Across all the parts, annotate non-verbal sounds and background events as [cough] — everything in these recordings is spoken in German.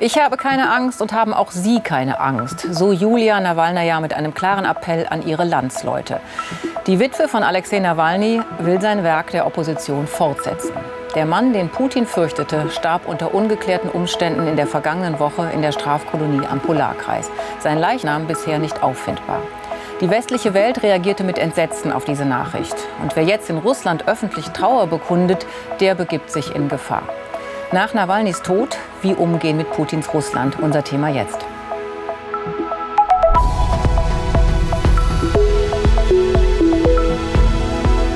Ich habe keine Angst und haben auch Sie keine Angst. So Julia Nawalnaja mit einem klaren Appell an ihre Landsleute. Die Witwe von Alexei Nawalny will sein Werk der Opposition fortsetzen. Der Mann, den Putin fürchtete, starb unter ungeklärten Umständen in der vergangenen Woche in der Strafkolonie am Polarkreis. Sein Leichnam bisher nicht auffindbar. Die westliche Welt reagierte mit Entsetzen auf diese Nachricht. Und wer jetzt in Russland öffentlich Trauer bekundet, der begibt sich in Gefahr. Nach Nawalnys Tod, wie umgehen mit Putins Russland? Unser Thema jetzt.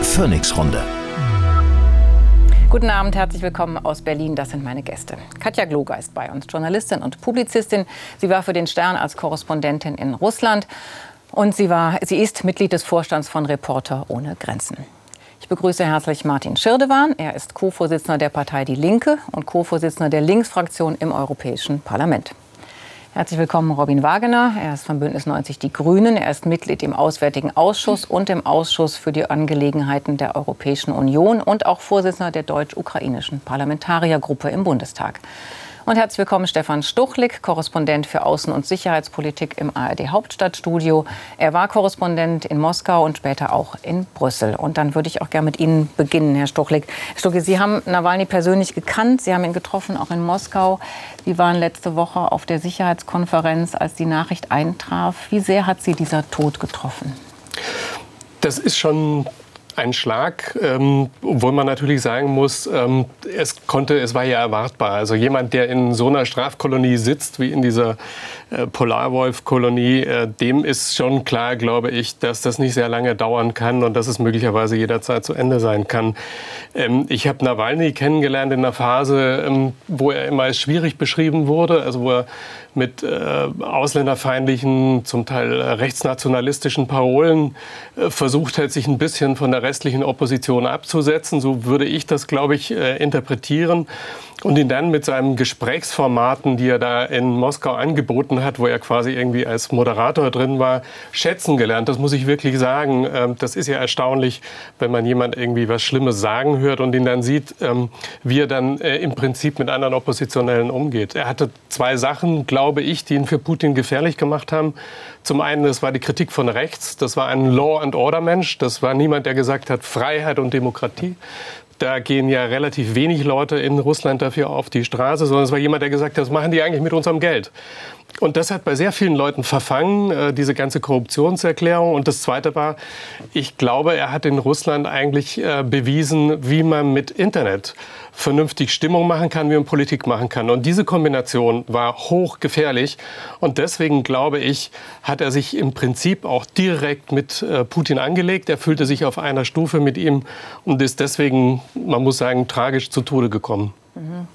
Phoenix-Runde. Guten Abend, herzlich willkommen aus Berlin. Das sind meine Gäste. Katja Gloger ist bei uns, Journalistin und Publizistin. Sie war für den Stern als Korrespondentin in Russland und sie, war, sie ist Mitglied des Vorstands von Reporter ohne Grenzen. Ich begrüße herzlich Martin Schirdewan. Er ist Co-Vorsitzender der Partei Die Linke und Co-Vorsitzender der Linksfraktion im Europäischen Parlament. Herzlich willkommen, Robin Wagener. Er ist von Bündnis 90 Die Grünen. Er ist Mitglied im Auswärtigen Ausschuss und im Ausschuss für die Angelegenheiten der Europäischen Union und auch Vorsitzender der deutsch-ukrainischen Parlamentariergruppe im Bundestag. Und herzlich willkommen Stefan Stuchlik, Korrespondent für Außen- und Sicherheitspolitik im ARD Hauptstadtstudio. Er war Korrespondent in Moskau und später auch in Brüssel. Und dann würde ich auch gerne mit Ihnen beginnen, Herr Stuchlik. Herr Stuchlik, Sie haben Nawalny persönlich gekannt, Sie haben ihn getroffen, auch in Moskau. Sie waren letzte Woche auf der Sicherheitskonferenz, als die Nachricht eintraf. Wie sehr hat Sie dieser Tod getroffen? Das ist schon ein Schlag, ähm, obwohl man natürlich sagen muss, ähm, es konnte, es war ja erwartbar. Also jemand, der in so einer Strafkolonie sitzt, wie in dieser äh, Polarwolf-Kolonie, äh, dem ist schon klar, glaube ich, dass das nicht sehr lange dauern kann und dass es möglicherweise jederzeit zu Ende sein kann. Ähm, ich habe Nawalny kennengelernt in einer Phase, ähm, wo er immer als schwierig beschrieben wurde, also wo er mit äh, ausländerfeindlichen, zum Teil rechtsnationalistischen Parolen äh, versucht hat, sich ein bisschen von der restlichen Opposition abzusetzen. So würde ich das, glaube ich, äh, interpretieren und ihn dann mit seinen Gesprächsformaten, die er da in Moskau angeboten hat, wo er quasi irgendwie als Moderator drin war, schätzen gelernt. Das muss ich wirklich sagen. Ähm, das ist ja erstaunlich, wenn man jemand irgendwie was Schlimmes sagen hört und ihn dann sieht, ähm, wie er dann äh, im Prinzip mit anderen Oppositionellen umgeht. Er hatte zwei Sachen, glaube ich, die ihn für Putin gefährlich gemacht haben. Zum einen, das war die Kritik von rechts. Das war ein Law and Order Mensch. Das war niemand, der gesagt hat Freiheit und Demokratie. Da gehen ja relativ wenig Leute in Russland dafür auf die Straße, sondern es war jemand, der gesagt hat, was machen die eigentlich mit unserem Geld? Und das hat bei sehr vielen Leuten verfangen, äh, diese ganze Korruptionserklärung. Und das Zweite war, ich glaube, er hat in Russland eigentlich äh, bewiesen, wie man mit Internet vernünftig Stimmung machen kann, wie man Politik machen kann. Und diese Kombination war hochgefährlich. Und deswegen glaube ich, hat er sich im Prinzip auch direkt mit äh, Putin angelegt. Er fühlte sich auf einer Stufe mit ihm und ist deswegen, man muss sagen, tragisch zu Tode gekommen. Mhm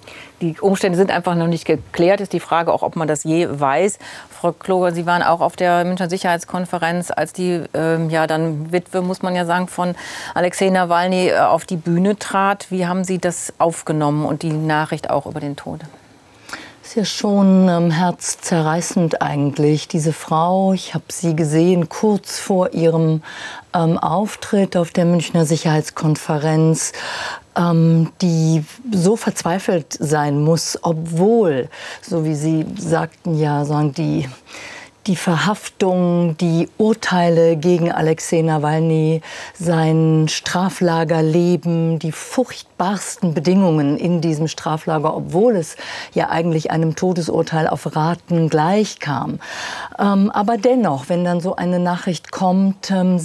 die Umstände sind einfach noch nicht geklärt. Ist die Frage auch, ob man das je weiß. Frau Kloger, Sie waren auch auf der Münchner Sicherheitskonferenz, als die ähm, ja dann Witwe, muss man ja sagen, von Alexei Nawalny äh, auf die Bühne trat. Wie haben Sie das aufgenommen und die Nachricht auch über den Tod? Ist ja schon ähm, herzzerreißend eigentlich. Diese Frau, ich habe sie gesehen kurz vor ihrem ähm, Auftritt auf der Münchner Sicherheitskonferenz, ähm, die so verzweifelt sein muss, obwohl, so wie Sie sagten, ja, sagen die die Verhaftung, die Urteile gegen Alexei Nawalny, sein Straflagerleben, die furchtbarsten Bedingungen in diesem Straflager, obwohl es ja eigentlich einem Todesurteil auf Raten gleichkam. Ähm, aber dennoch, wenn dann so eine Nachricht kommt, ähm,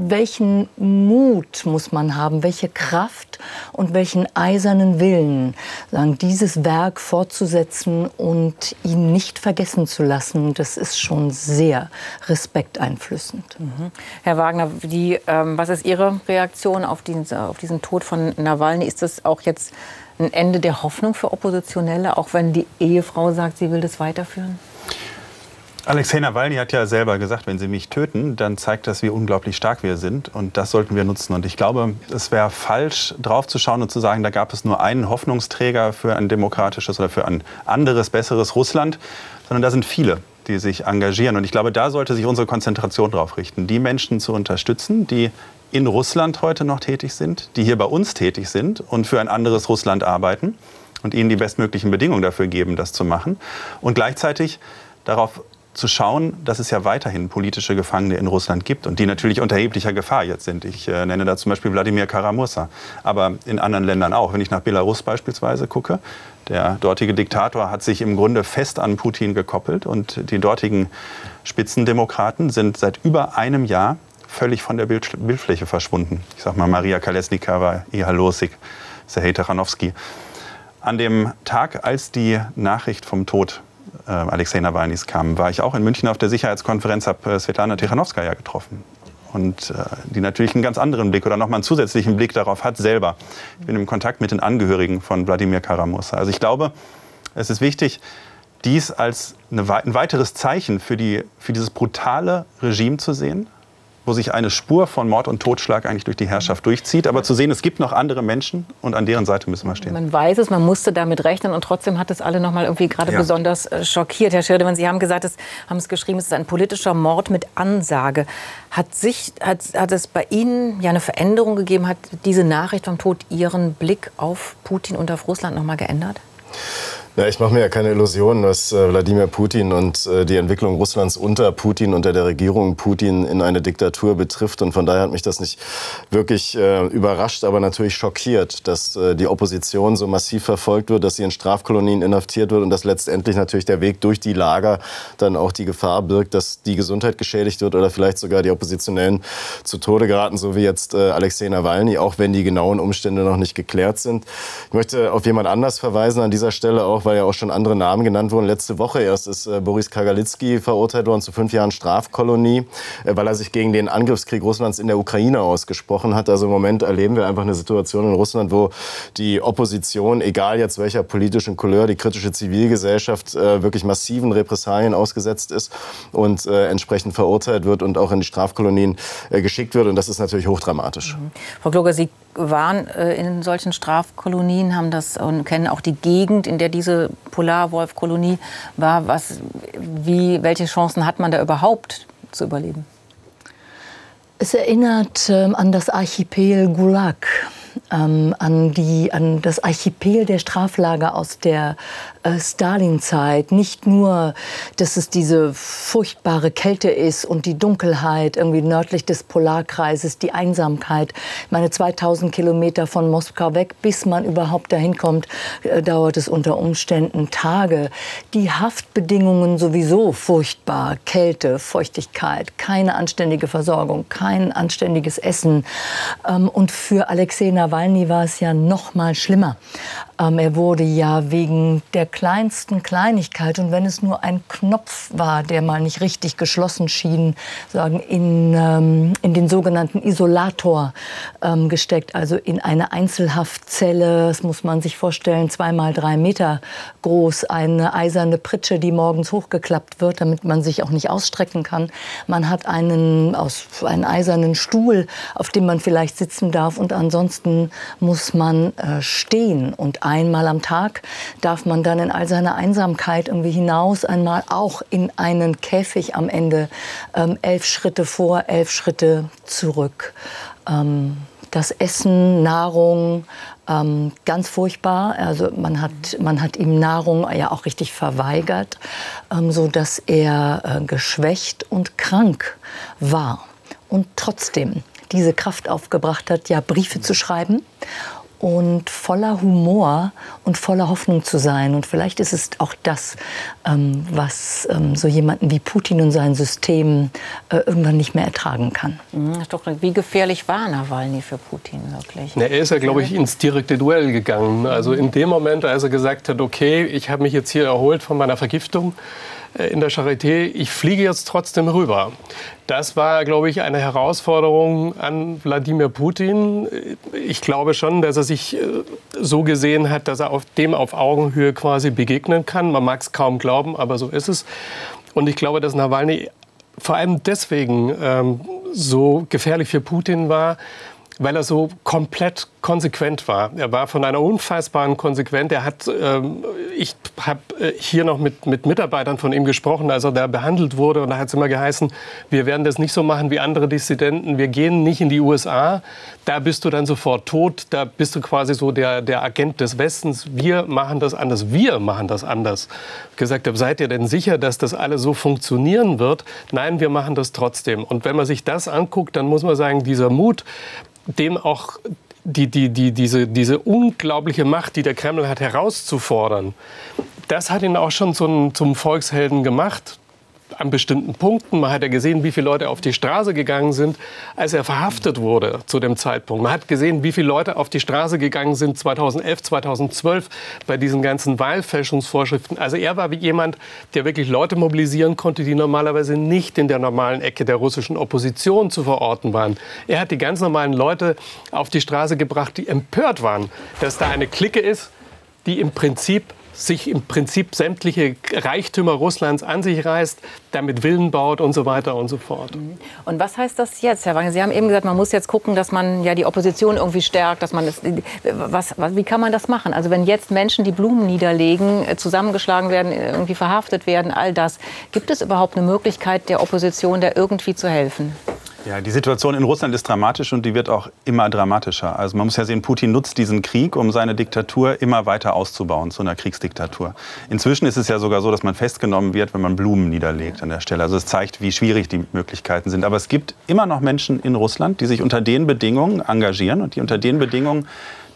welchen Mut muss man haben, welche Kraft und welchen eisernen Willen, sagen, dieses Werk fortzusetzen und ihn nicht vergessen zu lassen, das ist schon sehr respekteinflößend. Mhm. Herr Wagner, die, ähm, was ist Ihre Reaktion auf diesen, auf diesen Tod von Nawalny? Ist das auch jetzt ein Ende der Hoffnung für Oppositionelle, auch wenn die Ehefrau sagt, sie will das weiterführen? Alexei Nawalny hat ja selber gesagt, wenn Sie mich töten, dann zeigt das, wie unglaublich stark wir sind. Und das sollten wir nutzen. Und ich glaube, es wäre falsch, draufzuschauen und zu sagen, da gab es nur einen Hoffnungsträger für ein demokratisches oder für ein anderes, besseres Russland, sondern da sind viele die sich engagieren. Und ich glaube, da sollte sich unsere Konzentration drauf richten, die Menschen zu unterstützen, die in Russland heute noch tätig sind, die hier bei uns tätig sind und für ein anderes Russland arbeiten und ihnen die bestmöglichen Bedingungen dafür geben, das zu machen. Und gleichzeitig darauf zu schauen, dass es ja weiterhin politische Gefangene in Russland gibt und die natürlich unter erheblicher Gefahr jetzt sind. Ich äh, nenne da zum Beispiel Wladimir Karamursa, aber in anderen Ländern auch. Wenn ich nach Belarus beispielsweise gucke, der dortige Diktator hat sich im Grunde fest an Putin gekoppelt und die dortigen Spitzendemokraten sind seit über einem Jahr völlig von der Bild Bildfläche verschwunden. Ich sage mal Maria Kalesnikava, Ihal Losik, Serhej Taranowski. An dem Tag, als die Nachricht vom Tod äh, Alexei Nawalnys kam, war ich auch in München auf der Sicherheitskonferenz, habe äh, Svetlana Tichanowskaja getroffen. Und äh, die natürlich einen ganz anderen Blick oder nochmal einen zusätzlichen Blick darauf hat selber. Ich bin im Kontakt mit den Angehörigen von Wladimir Karamusa. Also ich glaube, es ist wichtig, dies als eine, ein weiteres Zeichen für, die, für dieses brutale Regime zu sehen, wo sich eine Spur von Mord und Totschlag eigentlich durch die Herrschaft durchzieht. Aber zu sehen, es gibt noch andere Menschen und an deren Seite müssen wir stehen. Man weiß es, man musste damit rechnen und trotzdem hat es alle noch mal irgendwie gerade ja. besonders äh, schockiert. Herr Schirdemann, Sie haben gesagt, es haben es geschrieben, es ist ein politischer Mord mit Ansage. Hat, sich, hat, hat es bei Ihnen ja eine Veränderung gegeben? Hat diese Nachricht vom Tod Ihren Blick auf Putin und auf Russland noch mal geändert? Ja, ich mache mir ja keine Illusionen, was äh, Wladimir Putin und äh, die Entwicklung Russlands unter Putin, unter der Regierung Putin in eine Diktatur betrifft. Und von daher hat mich das nicht wirklich äh, überrascht, aber natürlich schockiert, dass äh, die Opposition so massiv verfolgt wird, dass sie in Strafkolonien inhaftiert wird und dass letztendlich natürlich der Weg durch die Lager dann auch die Gefahr birgt, dass die Gesundheit geschädigt wird oder vielleicht sogar die Oppositionellen zu Tode geraten, so wie jetzt äh, Alexei Nawalny, auch wenn die genauen Umstände noch nicht geklärt sind. Ich möchte auf jemand anders verweisen an dieser Stelle auch, weil ja auch schon andere Namen genannt wurden. Letzte Woche erst ist äh, Boris Kagalitzki verurteilt worden zu fünf Jahren Strafkolonie, äh, weil er sich gegen den Angriffskrieg Russlands in der Ukraine ausgesprochen hat. Also im Moment erleben wir einfach eine Situation in Russland, wo die Opposition, egal jetzt welcher politischen Couleur, die kritische Zivilgesellschaft äh, wirklich massiven Repressalien ausgesetzt ist und äh, entsprechend verurteilt wird und auch in die Strafkolonien äh, geschickt wird. Und das ist natürlich hochdramatisch. Mhm. Frau Kloger, Sie waren äh, in solchen Strafkolonien, haben das und kennen auch die Gegend, in der diese Polarwolf-Kolonie war. Was, wie, welche Chancen hat man da überhaupt zu überleben? Es erinnert ähm, an das Archipel Gulag ähm, an, die, an das Archipel der Straflager aus der Stalin-Zeit. Nicht nur, dass es diese furchtbare Kälte ist und die Dunkelheit irgendwie nördlich des Polarkreises, die Einsamkeit. Meine 2000 Kilometer von Moskau weg, bis man überhaupt dahin kommt, äh, dauert es unter Umständen Tage. Die Haftbedingungen sowieso furchtbar. Kälte, Feuchtigkeit, keine anständige Versorgung, kein anständiges Essen. Ähm, und für Alexei Nawalny war es ja noch mal schlimmer. Ähm, er wurde ja wegen der kleinsten Kleinigkeit und wenn es nur ein Knopf war, der mal nicht richtig geschlossen schien, sagen in, ähm, in den sogenannten Isolator ähm, gesteckt, also in eine Einzelhaftzelle. Das muss man sich vorstellen, zweimal drei Meter groß, eine eiserne Pritsche, die morgens hochgeklappt wird, damit man sich auch nicht ausstrecken kann. Man hat einen aus einen eisernen Stuhl, auf dem man vielleicht sitzen darf und ansonsten muss man äh, stehen und einmal am Tag darf man dann in all seiner Einsamkeit irgendwie hinaus einmal auch in einen Käfig am Ende ähm, elf Schritte vor, elf Schritte zurück. Ähm, das Essen, Nahrung, ähm, ganz furchtbar. Also man hat, man hat ihm Nahrung ja auch richtig verweigert, ähm, so dass er äh, geschwächt und krank war und trotzdem diese Kraft aufgebracht hat, ja Briefe zu schreiben und voller Humor und voller Hoffnung zu sein. Und vielleicht ist es auch das, ähm, was ähm, so jemanden wie Putin und sein System äh, irgendwann nicht mehr ertragen kann. Mhm, wie gefährlich war Nawalny für Putin wirklich? Na, er ist ja, glaube ich, ins direkte Duell gegangen. Also in dem Moment, als er gesagt hat, okay, ich habe mich jetzt hier erholt von meiner Vergiftung, in der Charité, ich fliege jetzt trotzdem rüber. Das war, glaube ich, eine Herausforderung an Wladimir Putin. Ich glaube schon, dass er sich äh, so gesehen hat, dass er auf dem auf Augenhöhe quasi begegnen kann. Man mag es kaum glauben, aber so ist es. Und ich glaube, dass Nawalny vor allem deswegen ähm, so gefährlich für Putin war, weil er so komplett konsequent war. Er war von einer unfassbaren Konsequenz. Er hat, ähm, ich habe äh, hier noch mit, mit Mitarbeitern von ihm gesprochen, als er da behandelt wurde. Und da hat es immer geheißen, wir werden das nicht so machen wie andere Dissidenten. Wir gehen nicht in die USA. Da bist du dann sofort tot. Da bist du quasi so der, der Agent des Westens. Wir machen das anders. Wir machen das anders. Gesagt habe, seid ihr denn sicher, dass das alles so funktionieren wird? Nein, wir machen das trotzdem. Und wenn man sich das anguckt, dann muss man sagen, dieser Mut, dem auch die, die, die, diese, diese unglaubliche Macht, die der Kreml hat, herauszufordern, das hat ihn auch schon zum, zum Volkshelden gemacht an bestimmten Punkten. Man hat ja gesehen, wie viele Leute auf die Straße gegangen sind, als er verhaftet wurde zu dem Zeitpunkt. Man hat gesehen, wie viele Leute auf die Straße gegangen sind 2011, 2012 bei diesen ganzen Wahlfälschungsvorschriften. Also er war wie jemand, der wirklich Leute mobilisieren konnte, die normalerweise nicht in der normalen Ecke der russischen Opposition zu verorten waren. Er hat die ganz normalen Leute auf die Straße gebracht, die empört waren, dass da eine Clique ist, die im Prinzip sich im Prinzip sämtliche Reichtümer Russlands an sich reißt, damit Villen baut und so weiter und so fort. Und was heißt das jetzt, Herr Wagner? Sie haben eben gesagt, man muss jetzt gucken, dass man ja die Opposition irgendwie stärkt, dass man das, was, was, wie kann man das machen? Also wenn jetzt Menschen die Blumen niederlegen, zusammengeschlagen werden, irgendwie verhaftet werden, all das, gibt es überhaupt eine Möglichkeit der Opposition, da irgendwie zu helfen? Ja, die Situation in Russland ist dramatisch und die wird auch immer dramatischer. Also man muss ja sehen, Putin nutzt diesen Krieg, um seine Diktatur immer weiter auszubauen zu einer Kriegsdiktatur. Inzwischen ist es ja sogar so, dass man festgenommen wird, wenn man Blumen niederlegt an der Stelle. Also es zeigt, wie schwierig die Möglichkeiten sind. Aber es gibt immer noch Menschen in Russland, die sich unter den Bedingungen engagieren und die unter den Bedingungen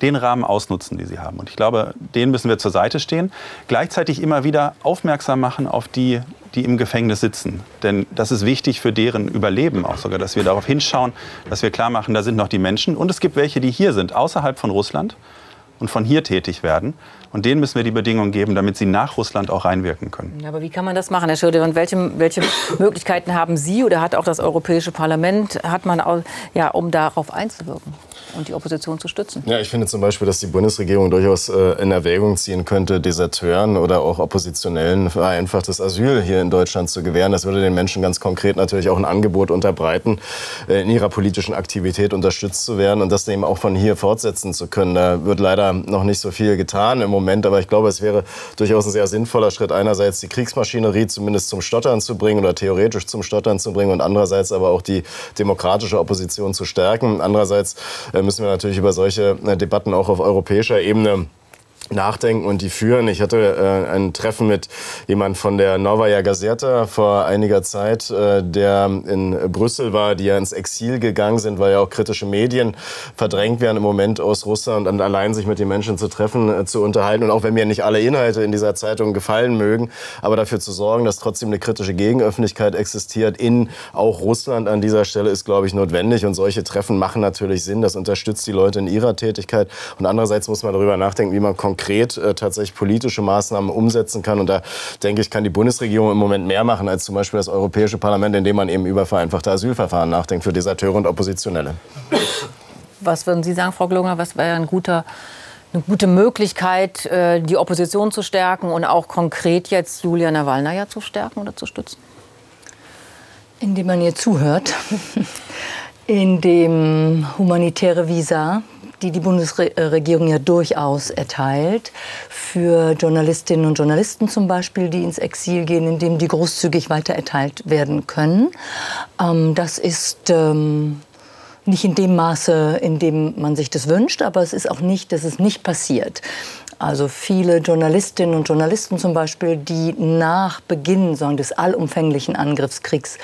den Rahmen ausnutzen, die sie haben. Und ich glaube, denen müssen wir zur Seite stehen. Gleichzeitig immer wieder aufmerksam machen auf die die im Gefängnis sitzen. Denn das ist wichtig für deren Überleben auch sogar, dass wir darauf hinschauen, dass wir klar machen, da sind noch die Menschen. Und es gibt welche, die hier sind, außerhalb von Russland und von hier tätig werden. Und denen müssen wir die Bedingungen geben, damit sie nach Russland auch reinwirken können. Aber wie kann man das machen, Herr Schirde? Und welche, welche [laughs] Möglichkeiten haben Sie oder hat auch das Europäische Parlament, hat man, auch, ja, um darauf einzuwirken? Und die Opposition zu stützen. Ja, ich finde zum Beispiel, dass die Bundesregierung durchaus äh, in Erwägung ziehen könnte, Deserteuren oder auch Oppositionellen vereinfachtes Asyl hier in Deutschland zu gewähren. Das würde den Menschen ganz konkret natürlich auch ein Angebot unterbreiten, äh, in ihrer politischen Aktivität unterstützt zu werden und das eben auch von hier fortsetzen zu können. Da wird leider noch nicht so viel getan im Moment, aber ich glaube, es wäre durchaus ein sehr sinnvoller Schritt, einerseits die Kriegsmaschinerie zumindest zum Stottern zu bringen oder theoretisch zum Stottern zu bringen und andererseits aber auch die demokratische Opposition zu stärken. Andererseits äh, müssen wir natürlich über solche äh, Debatten auch auf europäischer Ebene nachdenken und die führen. Ich hatte äh, ein Treffen mit jemand von der Novaya Gazeta vor einiger Zeit, äh, der in Brüssel war, die ja ins Exil gegangen sind, weil ja auch kritische Medien verdrängt werden im Moment aus Russland und allein sich mit den Menschen zu treffen, äh, zu unterhalten und auch wenn mir nicht alle Inhalte in dieser Zeitung gefallen mögen, aber dafür zu sorgen, dass trotzdem eine kritische Gegenöffentlichkeit existiert in auch Russland an dieser Stelle ist, glaube ich, notwendig und solche Treffen machen natürlich Sinn. Das unterstützt die Leute in ihrer Tätigkeit und andererseits muss man darüber nachdenken, wie man konkret konkret äh, tatsächlich politische Maßnahmen umsetzen kann. Und da denke ich, kann die Bundesregierung im Moment mehr machen als zum Beispiel das Europäische Parlament, indem man eben über vereinfachte Asylverfahren nachdenkt für Deserteure und Oppositionelle. Was würden Sie sagen, Frau Glunger, was wäre ein guter eine gute Möglichkeit, äh, die Opposition zu stärken und auch konkret jetzt Julia Nawalna zu stärken oder zu stützen? Indem man ihr zuhört, [laughs] indem humanitäre Visa die die Bundesregierung ja durchaus erteilt, für Journalistinnen und Journalisten zum Beispiel, die ins Exil gehen, indem die großzügig weiter erteilt werden können. Ähm, das ist ähm, nicht in dem Maße, in dem man sich das wünscht, aber es ist auch nicht, dass es nicht passiert. Also viele Journalistinnen und Journalisten zum Beispiel, die nach Beginn sagen, des allumfänglichen Angriffskriegs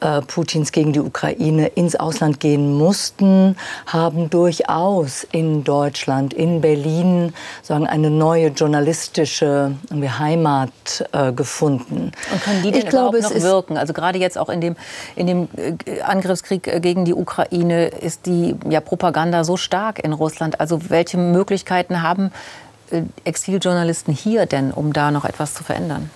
äh, Putins gegen die Ukraine ins Ausland gehen mussten, haben durchaus in Deutschland, in Berlin sagen, eine neue journalistische Heimat äh, gefunden. Und können die denn ich glaube, noch wirken? Also gerade jetzt auch in dem, in dem äh, Angriffskrieg äh, gegen die Ukraine ist die ja, Propaganda so stark in Russland. Also welche Möglichkeiten haben Exiljournalisten hier denn, um da noch etwas zu verändern?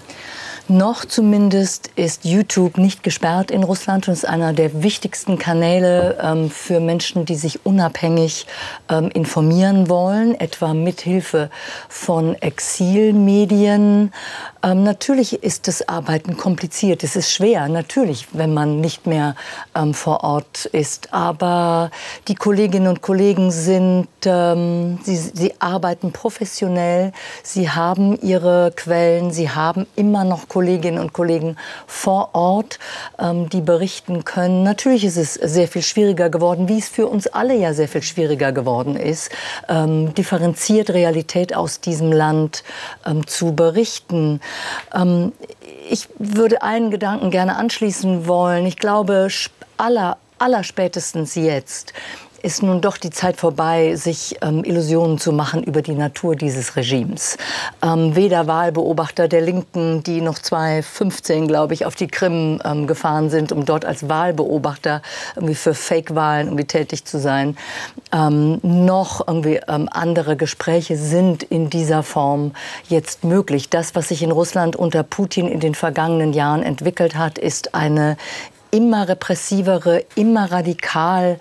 Noch zumindest ist YouTube nicht gesperrt in Russland und ist einer der wichtigsten Kanäle ähm, für Menschen, die sich unabhängig ähm, informieren wollen, etwa mithilfe von Exilmedien. Ähm, natürlich ist das Arbeiten kompliziert, es ist schwer, natürlich, wenn man nicht mehr ähm, vor Ort ist. Aber die Kolleginnen und Kollegen sind, ähm, sie, sie arbeiten professionell, sie haben ihre Quellen, sie haben immer noch Kolleginnen und Kollegen vor Ort, ähm, die berichten können. Natürlich ist es sehr viel schwieriger geworden, wie es für uns alle ja sehr viel schwieriger geworden ist, ähm, differenziert Realität aus diesem Land ähm, zu berichten. Ähm, ich würde einen Gedanken gerne anschließen wollen. Ich glaube, aller, aller spätestens jetzt ist nun doch die Zeit vorbei, sich ähm, Illusionen zu machen über die Natur dieses Regimes. Ähm, weder Wahlbeobachter der Linken, die noch 2015, glaube ich, auf die Krim ähm, gefahren sind, um dort als Wahlbeobachter irgendwie für Fake-Wahlen irgendwie tätig zu sein, ähm, noch irgendwie ähm, andere Gespräche sind in dieser Form jetzt möglich. Das, was sich in Russland unter Putin in den vergangenen Jahren entwickelt hat, ist eine immer repressivere, immer radikal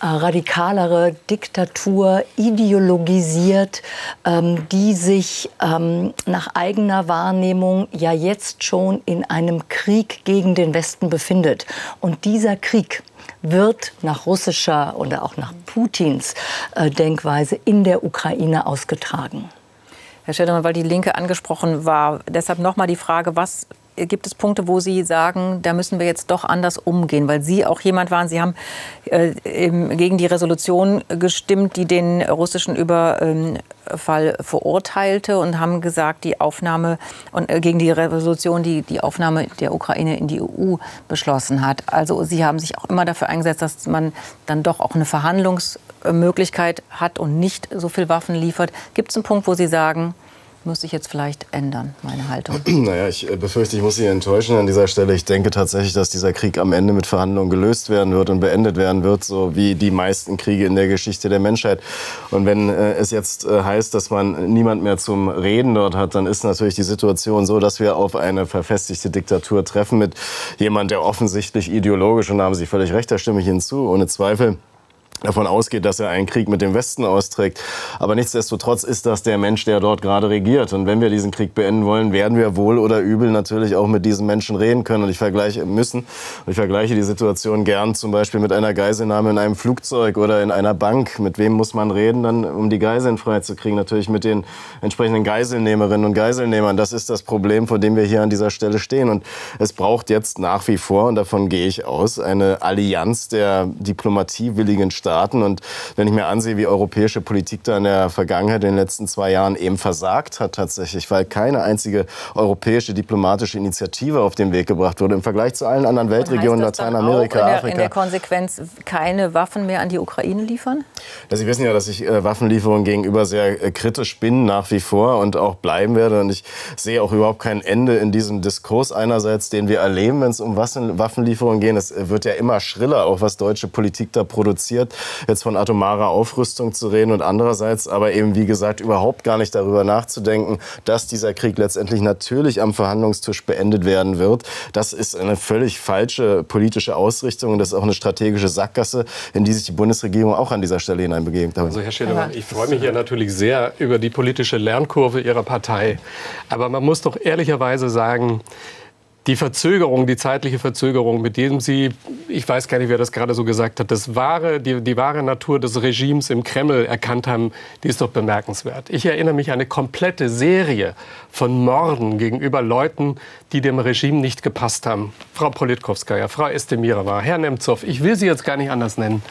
radikalere Diktatur ideologisiert, ähm, die sich ähm, nach eigener Wahrnehmung ja jetzt schon in einem Krieg gegen den Westen befindet. Und dieser Krieg wird nach russischer oder auch nach Putins äh, Denkweise in der Ukraine ausgetragen. Herr Schädermann, weil die Linke angesprochen war, deshalb noch mal die Frage, was gibt es Punkte, wo Sie sagen, da müssen wir jetzt doch anders umgehen? Weil Sie auch jemand waren, Sie haben äh, gegen die Resolution gestimmt, die den russischen Überfall verurteilte und haben gesagt, die Aufnahme und äh, gegen die Resolution, die die Aufnahme der Ukraine in die EU beschlossen hat. Also Sie haben sich auch immer dafür eingesetzt, dass man dann doch auch eine Verhandlungsmöglichkeit hat und nicht so viel Waffen liefert. Gibt es einen Punkt, wo Sie sagen, muss ich jetzt vielleicht ändern, meine Haltung? [clears throat] Naja, ich äh, befürchte, ich muss Sie enttäuschen an dieser Stelle. Ich denke tatsächlich, dass dieser Krieg am Ende mit Verhandlungen gelöst werden wird und beendet werden wird, so wie die meisten Kriege in der Geschichte der Menschheit. Und wenn äh, es jetzt äh, heißt, dass man niemand mehr zum Reden dort hat, dann ist natürlich die Situation so, dass wir auf eine verfestigte Diktatur treffen mit jemand, der offensichtlich ideologisch, und da haben Sie völlig recht, da stimme ich Ihnen zu, ohne Zweifel, davon ausgeht, dass er einen Krieg mit dem Westen austrägt. Aber nichtsdestotrotz ist das der Mensch, der dort gerade regiert. Und wenn wir diesen Krieg beenden wollen, werden wir wohl oder übel natürlich auch mit diesen Menschen reden können. Und ich vergleiche müssen. Und ich vergleiche die Situation gern zum Beispiel mit einer Geiselnahme in einem Flugzeug oder in einer Bank. Mit wem muss man reden, dann, um die Geiseln freizukriegen? Natürlich mit den entsprechenden Geiselnehmerinnen und Geiselnehmern. Das ist das Problem, vor dem wir hier an dieser Stelle stehen. Und es braucht jetzt nach wie vor, und davon gehe ich aus, eine Allianz der diplomatiewilligen Staaten Staaten. Und wenn ich mir ansehe, wie europäische Politik da in der Vergangenheit, in den letzten zwei Jahren eben versagt hat tatsächlich, weil keine einzige europäische diplomatische Initiative auf den Weg gebracht wurde im Vergleich zu allen anderen Weltregionen, Lateinamerika, in der, Afrika. In der Konsequenz keine Waffen mehr an die Ukraine liefern? Ja, Sie wissen ja, dass ich äh, Waffenlieferungen gegenüber sehr äh, kritisch bin nach wie vor und auch bleiben werde. Und ich sehe auch überhaupt kein Ende in diesem Diskurs einerseits, den wir erleben, wenn es um Waffenlieferungen geht. Es wird ja immer schriller, auch was deutsche Politik da produziert jetzt von atomarer Aufrüstung zu reden und andererseits aber eben, wie gesagt, überhaupt gar nicht darüber nachzudenken, dass dieser Krieg letztendlich natürlich am Verhandlungstisch beendet werden wird. Das ist eine völlig falsche politische Ausrichtung und das ist auch eine strategische Sackgasse, in die sich die Bundesregierung auch an dieser Stelle hineinbegeben hat. Also Herr Schädemann, ich freue mich ja natürlich sehr über die politische Lernkurve Ihrer Partei. Aber man muss doch ehrlicherweise sagen, die Verzögerung, die zeitliche Verzögerung, mit dem Sie, ich weiß gar nicht, wer das gerade so gesagt hat, das wahre, die, die wahre Natur des Regimes im Kreml erkannt haben, die ist doch bemerkenswert. Ich erinnere mich an eine komplette Serie von Morden gegenüber Leuten, die dem Regime nicht gepasst haben. Frau Politkovskaya, Frau Estemirova, Herr Nemtsov, ich will Sie jetzt gar nicht anders nennen.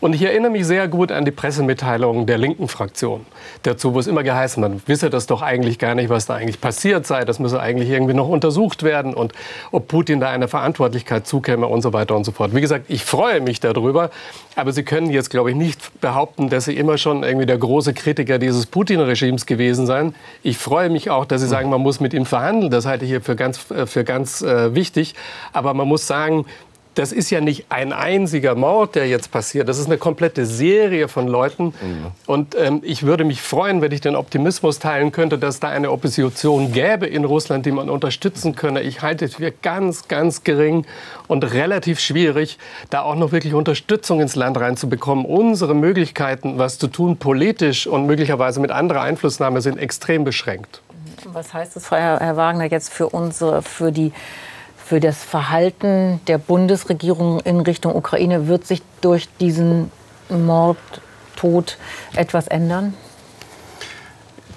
Und ich erinnere mich sehr gut an die Pressemitteilungen der linken Fraktion dazu, wo es immer geheißen hat, wisse das doch eigentlich gar nicht, was da eigentlich passiert sei. Das müsse eigentlich irgendwie noch untersucht werden und ob Putin da eine Verantwortlichkeit zukäme und so weiter und so fort. Wie gesagt, ich freue mich darüber, aber Sie können jetzt, glaube ich, nicht behaupten, dass Sie immer schon irgendwie der große Kritiker dieses Putin-Regimes gewesen seien. Ich freue mich auch, dass Sie sagen, man muss mit ihm verhandeln. Das halte ich hier für ganz, äh, für ganz äh, wichtig. Aber man muss sagen, das ist ja nicht ein einziger Mord, der jetzt passiert. Das ist eine komplette Serie von Leuten. Mhm. Und ähm, ich würde mich freuen, wenn ich den Optimismus teilen könnte, dass da eine Opposition gäbe in Russland, die man unterstützen könne. Ich halte es für ganz, ganz gering und relativ schwierig, da auch noch wirklich Unterstützung ins Land reinzubekommen. Unsere Möglichkeiten, was zu tun, politisch und möglicherweise mit anderer Einflussnahme, sind extrem beschränkt. Was heißt das, Herr Wagner, jetzt für unsere, für die für das Verhalten der Bundesregierung in Richtung Ukraine wird sich durch diesen Mordtod etwas ändern?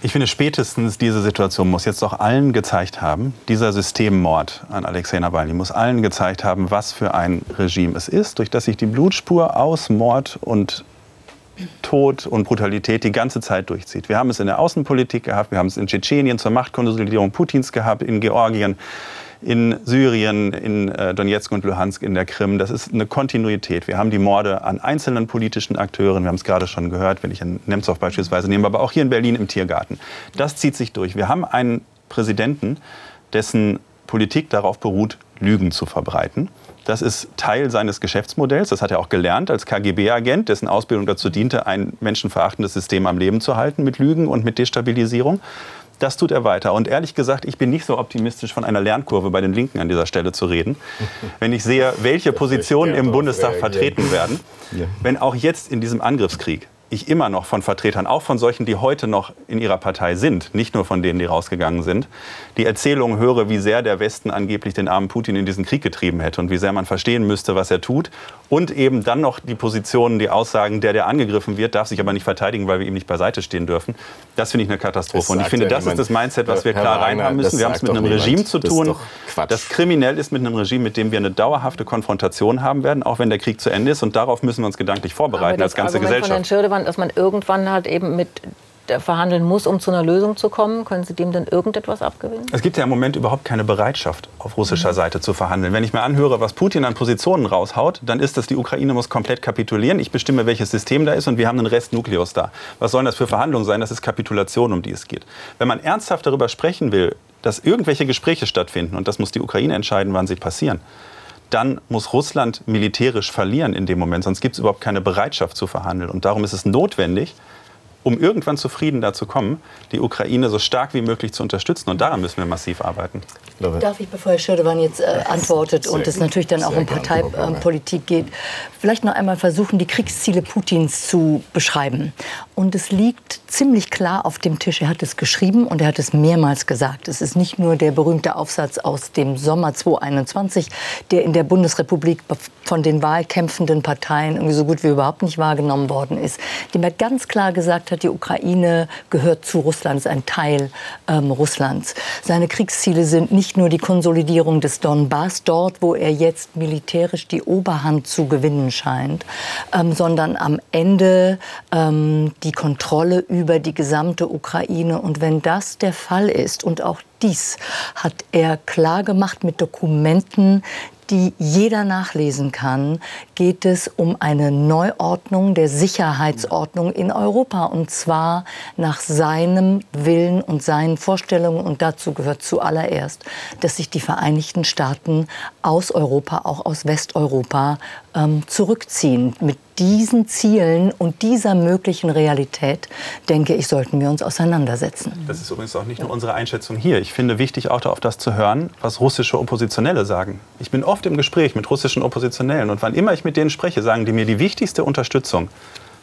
Ich finde, spätestens diese Situation muss jetzt auch allen gezeigt haben, dieser Systemmord an Alexei Nawalny muss allen gezeigt haben, was für ein Regime es ist, durch das sich die Blutspur aus Mord und Tod und Brutalität die ganze Zeit durchzieht. Wir haben es in der Außenpolitik gehabt, wir haben es in Tschetschenien zur Machtkonsolidierung Putins gehabt, in Georgien in Syrien, in äh, Donetsk und Luhansk, in der Krim. Das ist eine Kontinuität. Wir haben die Morde an einzelnen politischen Akteuren. Wir haben es gerade schon gehört, wenn ich an Nemtsov beispielsweise nehme, aber auch hier in Berlin im Tiergarten. Das zieht sich durch. Wir haben einen Präsidenten, dessen Politik darauf beruht, Lügen zu verbreiten. Das ist Teil seines Geschäftsmodells. Das hat er auch gelernt als KGB-Agent, dessen Ausbildung dazu diente, ein menschenverachtendes System am Leben zu halten mit Lügen und mit Destabilisierung. Das tut er weiter. Und ehrlich gesagt, ich bin nicht so optimistisch, von einer Lernkurve bei den Linken an dieser Stelle zu reden. [laughs] Wenn ich sehe, welche Positionen im Bundestag vertreten werden, wenn auch jetzt in diesem Angriffskrieg ich immer noch von Vertretern, auch von solchen, die heute noch in ihrer Partei sind, nicht nur von denen, die rausgegangen sind, die Erzählungen höre, wie sehr der Westen angeblich den armen Putin in diesen Krieg getrieben hätte und wie sehr man verstehen müsste, was er tut. Und eben dann noch die Positionen, die Aussagen, der, der angegriffen wird, darf sich aber nicht verteidigen, weil wir ihm nicht beiseite stehen dürfen. Das finde ich eine Katastrophe. Und ich finde, das ist das Mindset, was wir klar reinhaben müssen. Wir haben es mit einem Regime zu tun, das, das kriminell ist, mit einem Regime, mit dem wir eine dauerhafte Konfrontation haben werden, auch wenn der Krieg zu Ende ist. Und darauf müssen wir uns gedanklich vorbereiten als ganze Argument Gesellschaft. Herrn dass man irgendwann halt eben mit verhandeln muss, um zu einer Lösung zu kommen? Können Sie dem denn irgendetwas abgewinnen? Es gibt ja im Moment überhaupt keine Bereitschaft, auf russischer mhm. Seite zu verhandeln. Wenn ich mir anhöre, was Putin an Positionen raushaut, dann ist das, die Ukraine muss komplett kapitulieren. Ich bestimme, welches System da ist und wir haben einen Rest Nukleus da. Was sollen das für Verhandlungen sein? Das ist Kapitulation, um die es geht. Wenn man ernsthaft darüber sprechen will, dass irgendwelche Gespräche stattfinden, und das muss die Ukraine entscheiden, wann sie passieren, dann muss Russland militärisch verlieren in dem Moment, sonst gibt es überhaupt keine Bereitschaft zu verhandeln. Und darum ist es notwendig, um irgendwann zu Frieden da zu kommen, die Ukraine so stark wie möglich zu unterstützen. Und daran müssen wir massiv arbeiten. Darf ich, bevor Herr Schirdewan jetzt äh, antwortet und es natürlich dann auch um Parteipolitik geht, vielleicht noch einmal versuchen, die Kriegsziele Putins zu beschreiben. Und es liegt ziemlich klar auf dem Tisch. Er hat es geschrieben und er hat es mehrmals gesagt. Es ist nicht nur der berühmte Aufsatz aus dem Sommer 2021, der in der Bundesrepublik von den wahlkämpfenden Parteien irgendwie so gut wie überhaupt nicht wahrgenommen worden ist, dem er ganz klar gesagt hat, die Ukraine gehört zu Russland, ist ein Teil ähm, Russlands. Seine Kriegsziele sind nicht nur die Konsolidierung des Donbass, dort, wo er jetzt militärisch die Oberhand zu gewinnen scheint, ähm, sondern am Ende ähm, die Kontrolle über die gesamte Ukraine. Und wenn das der Fall ist und auch dies hat er klar gemacht mit Dokumenten, die jeder nachlesen kann, geht es um eine Neuordnung der Sicherheitsordnung in Europa. Und zwar nach seinem Willen und seinen Vorstellungen. Und dazu gehört zuallererst, dass sich die Vereinigten Staaten aus Europa, auch aus Westeuropa, zurückziehen. Mit diesen Zielen und dieser möglichen Realität, denke ich, sollten wir uns auseinandersetzen. Das ist übrigens auch nicht nur unsere Einschätzung hier. Ich finde wichtig, auch auf das zu hören, was russische Oppositionelle sagen. Ich bin oft im Gespräch mit russischen Oppositionellen und wann immer ich mit denen spreche, sagen die mir, die wichtigste Unterstützung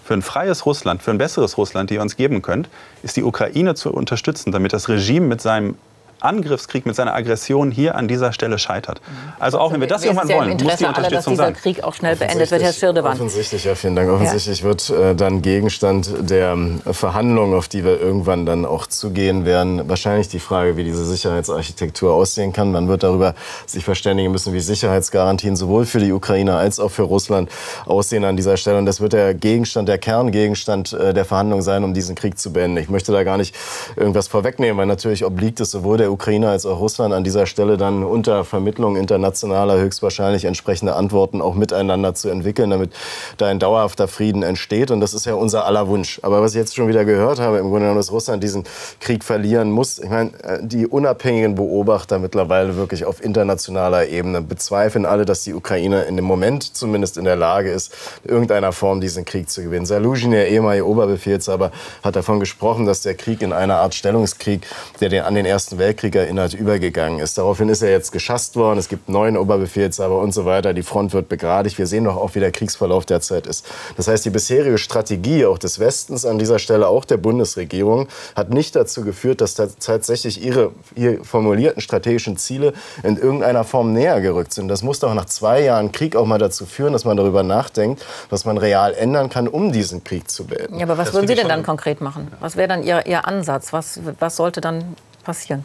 für ein freies Russland, für ein besseres Russland, die ihr uns geben könnt, ist die Ukraine zu unterstützen, damit das Regime mit seinem Angriffskrieg mit seiner Aggression hier an dieser Stelle scheitert. Also auch wenn wir das irgendwann wollen, muss die Unterstützung aller, dass dieser sein. Krieg auch schnell beendet wird, Herr Schirdewan. Offensichtlich, ja, vielen Dank. Offensichtlich ja. wird äh, dann Gegenstand der äh, Verhandlungen, auf die wir irgendwann dann auch zugehen werden, wahrscheinlich die Frage, wie diese Sicherheitsarchitektur aussehen kann. Man wird darüber sich verständigen müssen, wie Sicherheitsgarantien sowohl für die Ukraine als auch für Russland aussehen an dieser Stelle. Und das wird der Gegenstand, der Kerngegenstand äh, der Verhandlungen sein, um diesen Krieg zu beenden. Ich möchte da gar nicht irgendwas vorwegnehmen, weil natürlich obliegt es sowohl der der Ukraine als auch Russland an dieser Stelle dann unter Vermittlung internationaler höchstwahrscheinlich entsprechende Antworten auch miteinander zu entwickeln, damit da ein dauerhafter Frieden entsteht. Und das ist ja unser aller Wunsch. Aber was ich jetzt schon wieder gehört habe, im Grunde genommen, dass Russland diesen Krieg verlieren muss. Ich meine, äh, die unabhängigen Beobachter mittlerweile wirklich auf internationaler Ebene bezweifeln alle, dass die Ukraine in dem Moment zumindest in der Lage ist, in irgendeiner Form diesen Krieg zu gewinnen. Saluzhin, der ehemalige Oberbefehlshaber, hat davon gesprochen, dass der Krieg in einer Art Stellungskrieg, der den, an den Ersten Weltkrieg erinnert, übergegangen ist. Daraufhin ist er jetzt geschasst worden. Es gibt neuen Oberbefehlshaber und so weiter. Die Front wird begradigt. Wir sehen doch auch, wie der Kriegsverlauf derzeit ist. Das heißt, die bisherige Strategie auch des Westens an dieser Stelle, auch der Bundesregierung, hat nicht dazu geführt, dass tatsächlich ihre hier formulierten strategischen Ziele in irgendeiner Form näher gerückt sind. Das muss doch nach zwei Jahren Krieg auch mal dazu führen, dass man darüber nachdenkt, was man real ändern kann, um diesen Krieg zu beenden. Ja, aber was das würden Sie denn dann konkret machen? Was wäre dann Ihr, Ihr Ansatz? Was, was sollte dann passieren?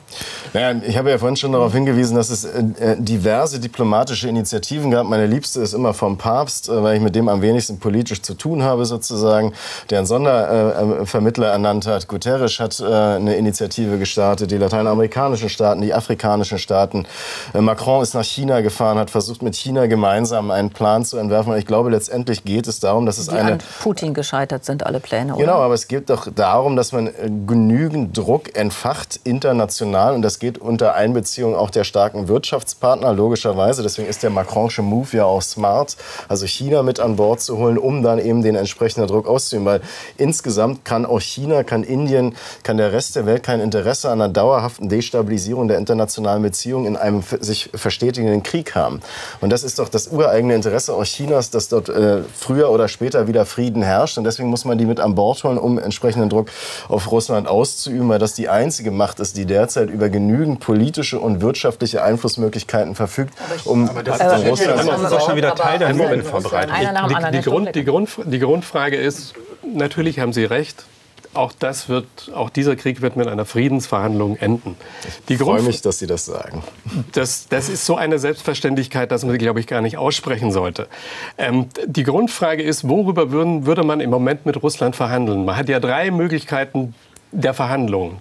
Naja, ich habe ja vorhin schon darauf hingewiesen, dass es äh, äh, diverse diplomatische Initiativen gab. Meine liebste ist immer vom Papst, äh, weil ich mit dem am wenigsten politisch zu tun habe sozusagen, der einen Sondervermittler ernannt hat. Guterres hat eine Initiative gestartet, die lateinamerikanischen Staaten, die afrikanischen Staaten. Macron ist nach China gefahren, hat versucht mit China gemeinsam einen Plan zu entwerfen. Und ich glaube, letztendlich geht es darum, dass es die eine... An Putin gescheitert sind alle Pläne, oder? Genau, aber es geht doch darum, dass man genügend Druck entfacht, international und das geht unter Einbeziehung auch der starken Wirtschaftspartner, logischerweise. Deswegen ist der Macronische Move ja auch smart, also China mit an Bord zu holen, um dann eben den entsprechenden Druck auszuüben. Weil insgesamt kann auch China, kann Indien, kann der Rest der Welt kein Interesse an einer dauerhaften Destabilisierung der internationalen Beziehungen in einem sich verstetigenden Krieg haben. Und das ist doch das ureigene Interesse auch Chinas, dass dort äh, früher oder später wieder Frieden herrscht. Und deswegen muss man die mit an Bord holen, um entsprechenden Druck auf Russland auszuüben, weil das die einzige Macht ist, die derzeit über genügend politische und wirtschaftliche Einflussmöglichkeiten verfügt, um aber das, aber Russland das ist doch schon wieder Teil der Mobbingvorbereitung. Die, die, Grund, die, Grund, die Grundfrage ist, natürlich haben Sie recht, auch das wird, auch dieser Krieg wird mit einer Friedensverhandlung enden. Ich freue mich, dass Sie das sagen. Das, das ist so eine Selbstverständlichkeit, dass man sie, glaube ich, gar nicht aussprechen sollte. Ähm, die Grundfrage ist, worüber würden, würde man im Moment mit Russland verhandeln? Man hat ja drei Möglichkeiten der Verhandlungen.